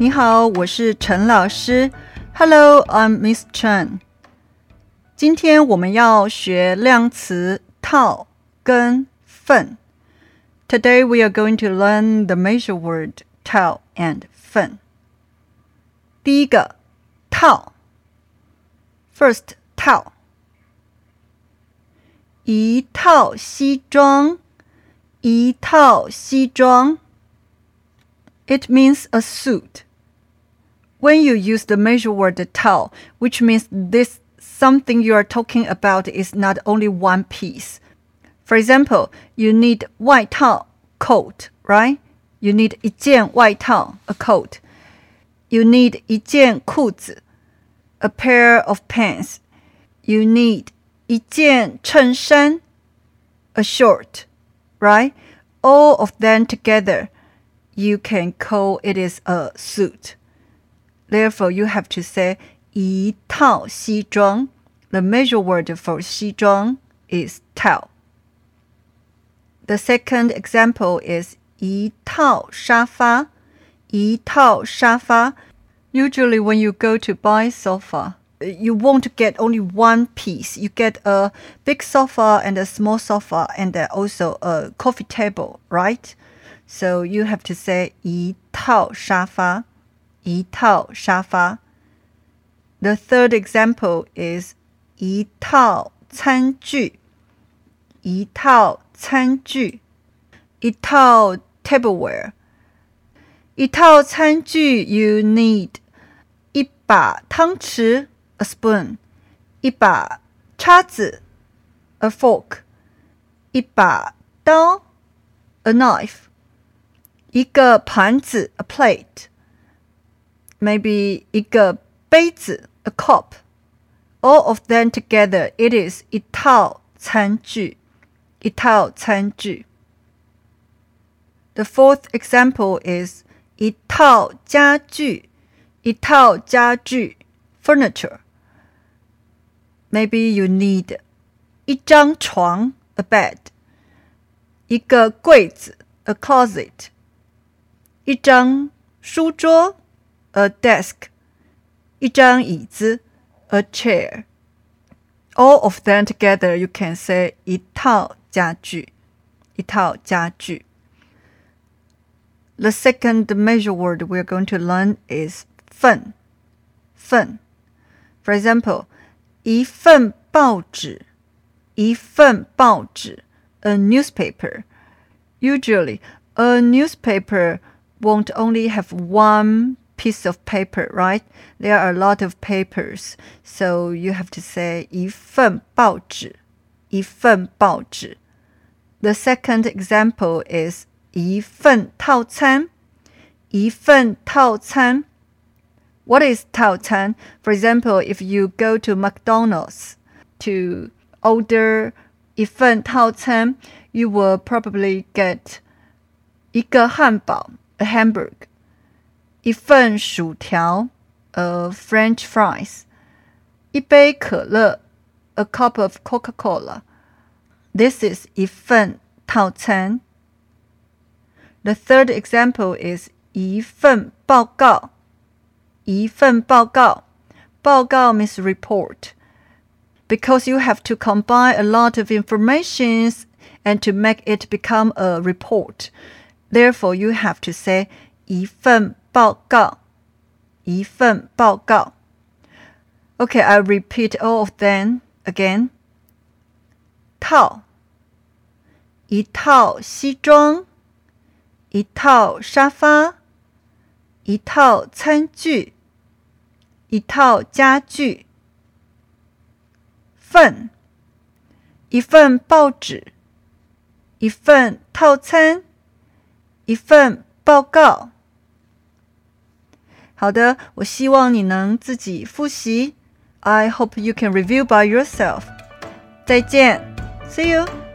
你好，我是陈老师。Hello, I'm Miss Chen。今天我们要学量词套跟份。Today we are going to learn the measure word 套 and 份。第一个套，first 套，一套西装，一套西装。It means a suit when you use the measure word tao, which means this something you are talking about is not only one piece. For example, you need 外套 coat, right? You need 一件外套 a coat. You need 一件裤子 a pair of pants. You need 一件衬衫 a short, right? All of them together, you can call it is a suit. Therefore, you have to say 一套西装. The measure word for 西装 is 套. The second example is 一套沙发,一套沙发. Usually when you go to buy sofa, you won't get only one piece. You get a big sofa and a small sofa and also a coffee table, right? So you have to say 一套沙发一套沙发。The third example is 一套餐具，一套餐具，一套 tableware。一套餐具，you need 一把汤匙 ，a spoon，一把叉子，a fork，一把刀，a knife，一个盘子，a plate。maybe 一个杯子 a cup. All of them together, it is 一套餐具，一套餐具。The fourth example is 一套家具，一套家具 furniture. Maybe you need 一张床 a bed，一个柜子 a closet，一张书桌 a desk, 一张椅子 a chair. All of them together, you can say 一套家具，一套家具。The second measure word we are going to learn is 份，份。For example, 一份报纸，一份报纸，a newspaper. Usually, a newspaper won't only have one piece of paper, right? There are a lot of papers, so you have to say 一份报纸,一份报纸. The second example is 一份套餐,一份套餐. What is 套餐? For example, if you go to McDonald's to order 一份套餐, you will probably get 一个汉堡, a hamburger 一份薯条，a French fries，一杯可乐，a cup of Coca-Cola。This is 一份套餐。The third example is 一份报告， 一份报告。报告 means report. Because you have to combine a lot of informations and to make it become a report. Therefore, you have to say 一份报告，一份报告。Okay, I'll repeat all of them again. 套，一套西装，一套沙发，一套餐具， 一套家具。份，一份报纸，一份套餐，一份报告。好的，我希望你能自己复习。I hope you can review by yourself. 再见，See you.